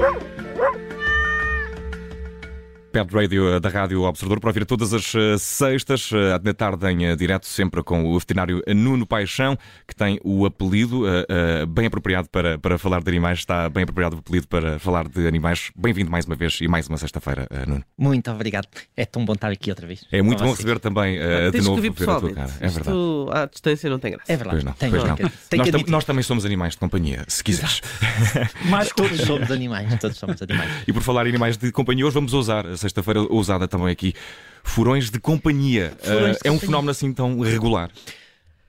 Woo! Pet Radio eh, da Rádio Observador para ouvir todas as eh, sextas, eh, à tarde em direto, sempre com o veterinário Nuno Paixão, que tem o apelido uh, uh, bem apropriado para, para falar de animais, está bem apropriado o apelido para falar de animais. Bem-vindo mais uma vez e mais uma sexta-feira, uh, Nuno. Muito obrigado. É tão bom estar aqui outra vez. É muito bom receber também de novo que ver a tua cara. É verdade. Isto, à distância não tem graça. É verdade. Pois não, pois não. Nós, nós, também somos animais de companhia, se quiseres. Mas todos somos animais, todos somos animais. E por falar em animais de companhia, hoje vamos ousar sexta-feira ousada também aqui. Furões de companhia. Furões de uh, é um fenómeno assim tão regular?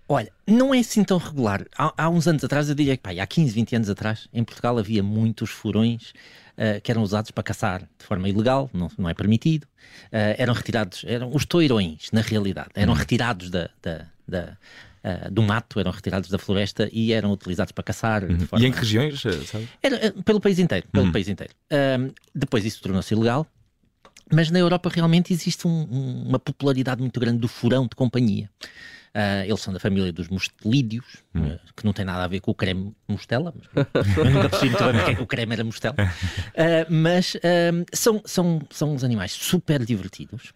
Olha, não é assim tão regular. Há, há uns anos atrás, eu diria que pá, há 15, 20 anos atrás, em Portugal havia muitos furões uh, que eram usados para caçar de forma ilegal, não, não é permitido. Uh, eram retirados, eram os toirões, na realidade. Eram hum. retirados da, da, da Uh, do mato, eram retirados da floresta e eram utilizados para caçar. Uhum. Forma... E em que regiões, sabe? Era, uh, pelo país inteiro. Pelo uhum. país inteiro. Uh, depois isso tornou-se ilegal mas na Europa realmente existe um, um, uma popularidade muito grande do furão de companhia. Uh, eles são da família dos mustelídeos, hum. uh, que não tem nada a ver com o creme mostela, mas eu nunca percebi muito bem porque é que o creme era mostela. Uh, mas são, são, são uns animais super divertidos.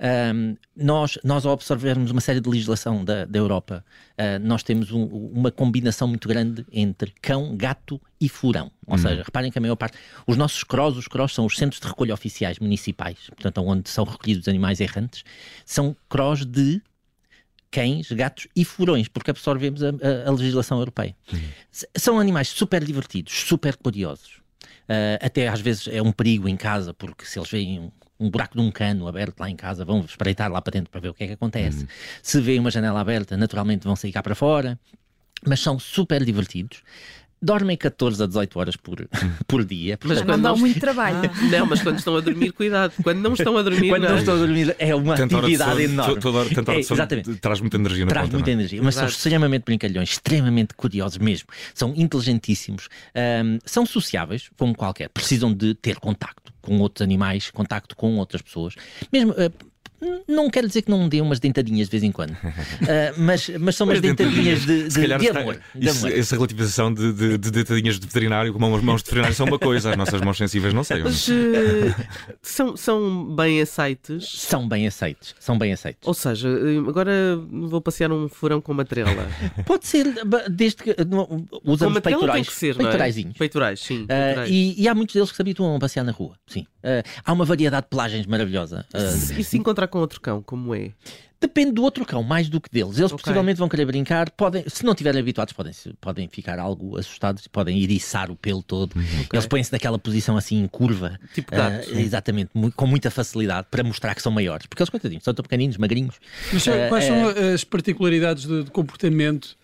Um, nós, nós, ao observarmos uma série de legislação da, da Europa, uh, nós temos um, uma combinação muito grande entre cão, gato e furão. Ou hum. seja, reparem que a maior parte. Os nossos CROS, os CROS são os centros de recolha oficiais municipais, portanto, onde são recolhidos animais errantes, são CROS de cães, gatos e furões, porque absorvemos a, a, a legislação europeia. Hum. São animais super divertidos, super curiosos. Uh, até às vezes é um perigo em casa, porque se eles veem um buraco de um cano aberto lá em casa, vão espreitar lá para dentro para ver o que é que acontece. Uhum. Se vê uma janela aberta, naturalmente vão sair cá para fora. Mas são super divertidos dormem 14 a 18 horas por, por dia. Mas quando dão muito trabalho. Não, mas quando estão a dormir, cuidado. Quando não estão a dormir. quando não, não estão a dormir, é uma atividade enorme. Toda hora, tanta hora é, exatamente. Traz muita energia na Traz conta, muita não? É? energia. Mas Exato. são extremamente brincalhões, extremamente curiosos mesmo. São inteligentíssimos, um, são sociáveis, como qualquer. Precisam de ter contacto com outros animais, contacto com outras pessoas. Mesmo. Uh, não quero dizer que não me dê umas dentadinhas de vez em quando, uh, mas, mas são umas dentadinhas de, de, de amor. De isso, Essa relativização de, de, de, dentadinhas de veterinário com as mãos de veterinário são uma coisa, as nossas mãos sensíveis não sei. Mas uh, são, são bem aceites? São bem aceites, são bem aceites. Ou seja, agora vou passear um furão com matrela. Pode ser, desde que usamos com peitorais. Tem que ser, peitoraizinhos. É? Peitorais, sim. Peitorais. Uh, e, e, há muitos deles que se habituam a passear na rua, sim. há uma variedade de pelagens maravilhosa. e se encontrar com outro cão, como é? Depende do outro cão, mais do que deles. Eles okay. possivelmente vão querer brincar, podem, se não estiverem habituados, podem, podem ficar algo assustados, podem iriçar o pelo todo. Okay. Eles põem-se naquela posição assim em curva, tipo gato, uh, exatamente, com muita facilidade para mostrar que são maiores, porque eles, coitadinhos, são tão pequeninos, magrinhos. Mas uh, quais uh, são as particularidades de, de comportamento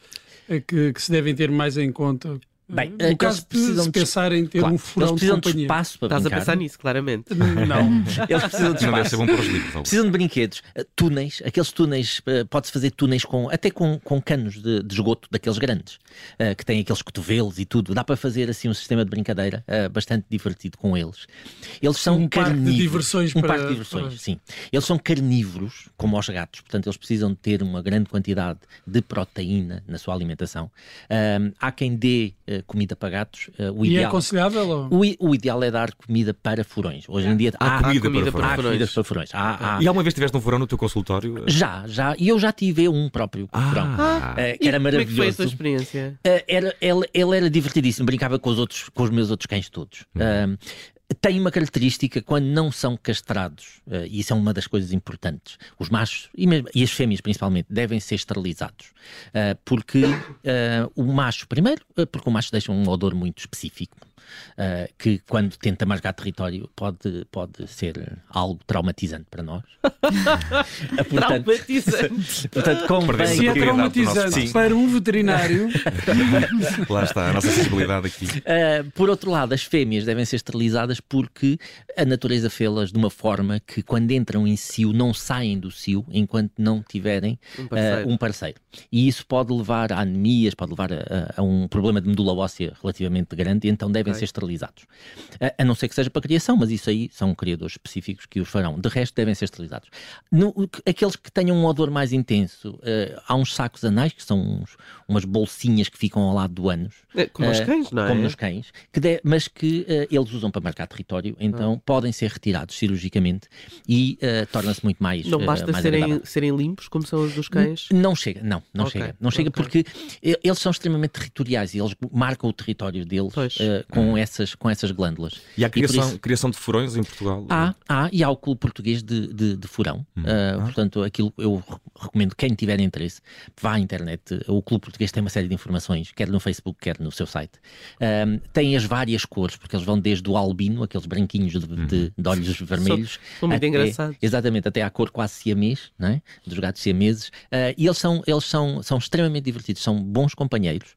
que, que se devem ter mais em conta Bem, no é caso precisam de pensar em ter claro, um furão eles precisam de, de espaço para Estás brincar. a pensar nisso, claramente. Não. eles precisam de espaço. Não deve livros, precisam de brinquedos, uh, túneis, aqueles túneis, uh, pode-se fazer túneis com, até com, com canos de, de esgoto, daqueles grandes, uh, que têm aqueles cotovelos e tudo. Dá para fazer assim um sistema de brincadeira bastante divertido com eles. Eles são um carnívoros. Parque de diversões um para... parque de diversões, sim. Eles são carnívoros, como os gatos, portanto eles precisam de ter uma grande quantidade de proteína na sua alimentação. há quem dê comida para gatos Uh, o e ideal, é aconselhável? Ou... O, o, ideal é dar comida para furões. Hoje em dia há, há comida, comida, para, para, furões. para furões. Há, há... E alguma vez tiveste um furão no teu consultório? Já, já. E eu já tive um próprio ah. furão. Ah. Uh, que era maravilhoso. Como é que foi a tua experiência? Uh, era, ele, ele, era divertidíssimo, brincava com os, outros, com os meus outros cães todos. Hum tem uma característica quando não são castrados, uh, e isso é uma das coisas importantes. Os machos, e, mesmo, e as fêmeas principalmente, devem ser esterilizados. Uh, porque uh, o macho, primeiro, porque o macho deixa um odor muito específico. Uh, que quando tenta marcar território pode, pode ser algo traumatizante para nós. uh, portanto, traumatizante. portanto, convém Se é traumatizante para um veterinário. Lá está a nossa sensibilidade aqui. Uh, por outro lado, as fêmeas devem ser esterilizadas porque a natureza fê-las de uma forma que quando entram em cio não saem do cio enquanto não tiverem um parceiro. um parceiro. E isso pode levar a anemias, pode levar a, a, um problema de medula óssea relativamente grande, e então devem devem ser esterilizados. A, a, não ser que seja para criação, mas isso aí são criadores específicos que os farão. De resto, devem ser esterilizados. No, aqueles que tenham um odor mais intenso, uh, há uns sacos anais, que são uns, umas bolsinhas que ficam ao lado do ânus. É, como uh, os cães, não é? Como nos cães, que de, mas que uh, eles usam para marcar território, então ah. podem ser retirados cirurgicamente e torna-se muito mais. Não basta mais serem, serem limpos, como são os dos cães? N não chega, não, não okay. chega. Não chega okay. porque eles são extremamente territoriais e eles marcam o território deles uh, com, essas, com essas glândulas. E há criação, e isso, criação de furões em Portugal? Há, há, e há o Clube Português de, de, de Furão. Hum. Uh, portanto, aquilo eu recomendo, quem tiver interesse, vá à internet. O Clube Português tem uma série de informações, quer no Facebook, quer no seu site. Um, tem as várias cores, porque eles vão desde o albino, aqueles branquinhos de, de, de uhum. olhos vermelhos. São muito engraçados. Exatamente, até à cor quase siamês, não é? dos gatos siameses. Uh, e eles, são, eles são, são extremamente divertidos, são bons companheiros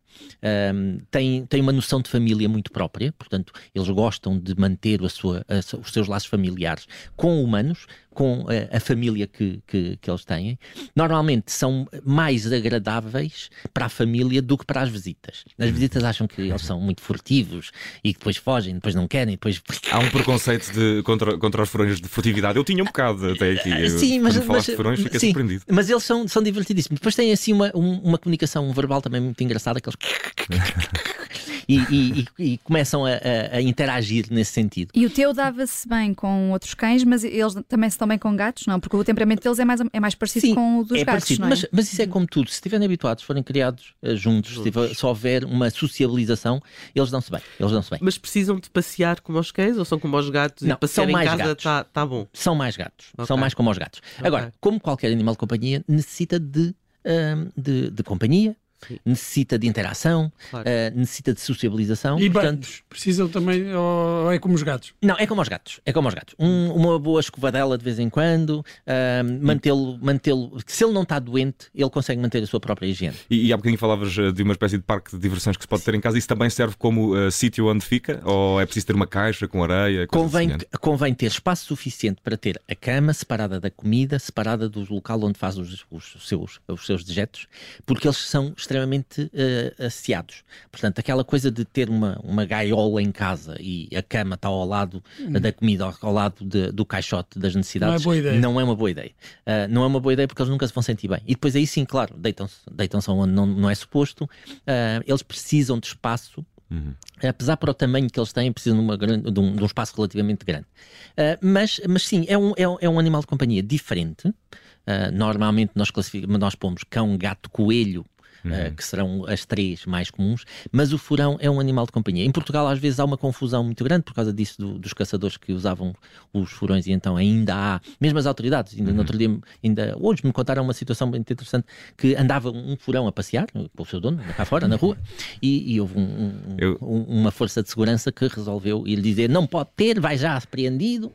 um, têm, têm uma noção de família muito própria, portanto, eles gostam de manter a sua, a, os seus laços familiares com humanos, com a, a família que, que, que, eles têm. Normalmente são mais agradáveis para a família do que para as visitas. As visitas acham que eles são muito furtivos e que depois fogem, depois não querem, depois. Há um preconceito de, contra, contra os furões de furtividade. Eu tinha um bocado até aqui. Sim, mas, mas, de furões, fiquei sim, surpreendido. Mas eles são, são divertidíssimos. Depois têm assim uma, uma comunicação verbal também muito engraçada, aqueles e, e, e, começam a, a, a, interagir nesse sentido. E o teu dava-se bem com outros cães, mas eles também se estão bem com gatos, não? Porque o temperamento deles é mais, é mais parecido Sim, com o dos é gatos, parecido, é? mas, mas, isso é como tudo. Se estiverem habituados, forem criados uh, juntos, se, tiver, se, houver uma sociabilização, eles dão-se bem. Eles dão-se bem. Mas precisam de passear como os cães ou são como os gatos não, e passear em casa está tá bom? São mais gatos. Okay. São mais como os gatos. Okay. Agora, como qualquer animal de companhia, necessita de, uh, de, de companhia, Sim. necessita de interação, claro. uh, necessita de sociabilização. E portanto... banhos, precisam também, ou é como os gatos? Não, é como os gatos, é como os gatos. Um, uma boa escovadela de vez em quando, uh, mantê-lo, mantê-lo, se ele não está doente, ele consegue manter a sua própria higiene. E, e há bocadinho falavas eh, de uma espécie de parque de diversões que se pode ter em casa, isso também serve como uh, sítio onde fica? Ou é preciso ter uma caixa com areia? Convém, convém ter espaço suficiente para ter a cama separada da comida, separada do local onde faz os, os seus, os seus dejetos, porque eles são extremamente uh, asseados. Portanto, aquela coisa de ter uma, uma gaiola em casa e a cama está ao lado hum. da comida, ao lado de, do caixote das necessidades, não é, boa ideia. Não é uma boa ideia. Uh, não é uma boa ideia porque eles nunca se vão sentir bem. E depois aí sim, claro, deitam-se deitam onde não, não é suposto. Uh, eles precisam de espaço Uhum. Apesar para o tamanho que eles têm, precisam de, uma grande, de, um, de um espaço relativamente grande. Uh, mas, mas sim, é um, é, um, é um animal de companhia diferente. Uh, normalmente nós, classificamos, nós pomos cão, gato, coelho uhum. uh, que serão as três mais comuns, mas o furão é um animal de companhia. Em Portugal, às vezes, há uma confusão muito grande por causa disso do, dos caçadores que usavam os furões, e então ainda há, mesmo as autoridades, ainda uhum. no outro dia, ainda hoje me contaram uma situação muito interessante que andava um furão a passear, com o seu dono, cá fora, na rua, e, e houve um, um, Eu... uma força de segurança que resolveu ir dizer não pode ter, vai já apreendido, uh,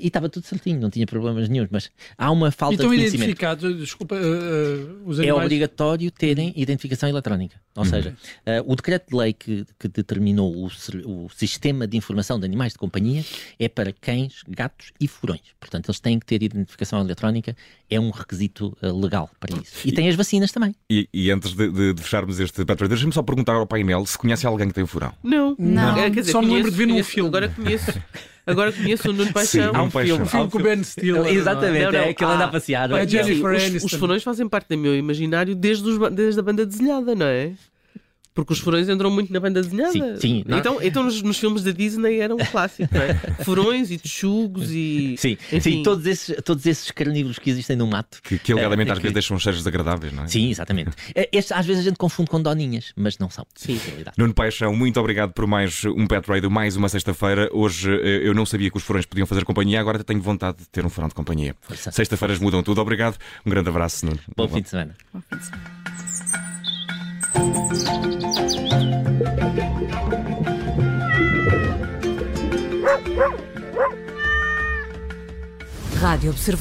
e estava tudo certinho, não tinha problemas nenhum, mas há uma falta então, de conhecimento. identificados, desculpa, uh, os animais... É obrigatório terem identificação eletrónica. Ou uhum. seja, uh, o decreto de lei que, que determinou o, o, sistema de informação de animais de companhia é para cães, gatos e furões. Portanto, eles têm que ter identificação eletrónica, é um requisito uh, legal para isso. E, e tem as vacinas também. E, e antes de, de, de, fecharmos este Petro, deixa-me só perguntar ao painel se conhece alguém que tem furão. Não, não. É, dizer, só me lembro de ver num filme. Agora conheço. Agora conheço o Nuno Paixão. Sim, há um, filme, um filme com o Ben Stiller. Exatamente, não, não. é que ele anda a passear. É Jennifer os, os furões fazem parte do meu imaginário desde, os, desde a banda desenhada, não é? Porque os furões entram muito na banda desenhada. Sim, sim então, então nos, nos, filmes da Disney era um clássico, não é? Furões e texugos e. Sim, enfim. sim todos, esses, todos esses carnívoros que existem no mato. Que, que alegadamente é, às que... vezes deixam cheiros desagradáveis, não é? Sim, exatamente. Eh, estes, às vezes a gente confunde com doninhas, mas não são. Sim, realidade. Nuno Paixão, muito obrigado por mais um Pet Radio, mais uma sexta-feira. Hoje eh, eu não sabia que os furões podiam fazer companhia, agora tenho vontade de ter um furão de companhia. Sexta-feiras mudam tudo. Obrigado. Um grande abraço, Nuno. Bom, Bom fim de semana. Bom fim de semana. Rádio Observador.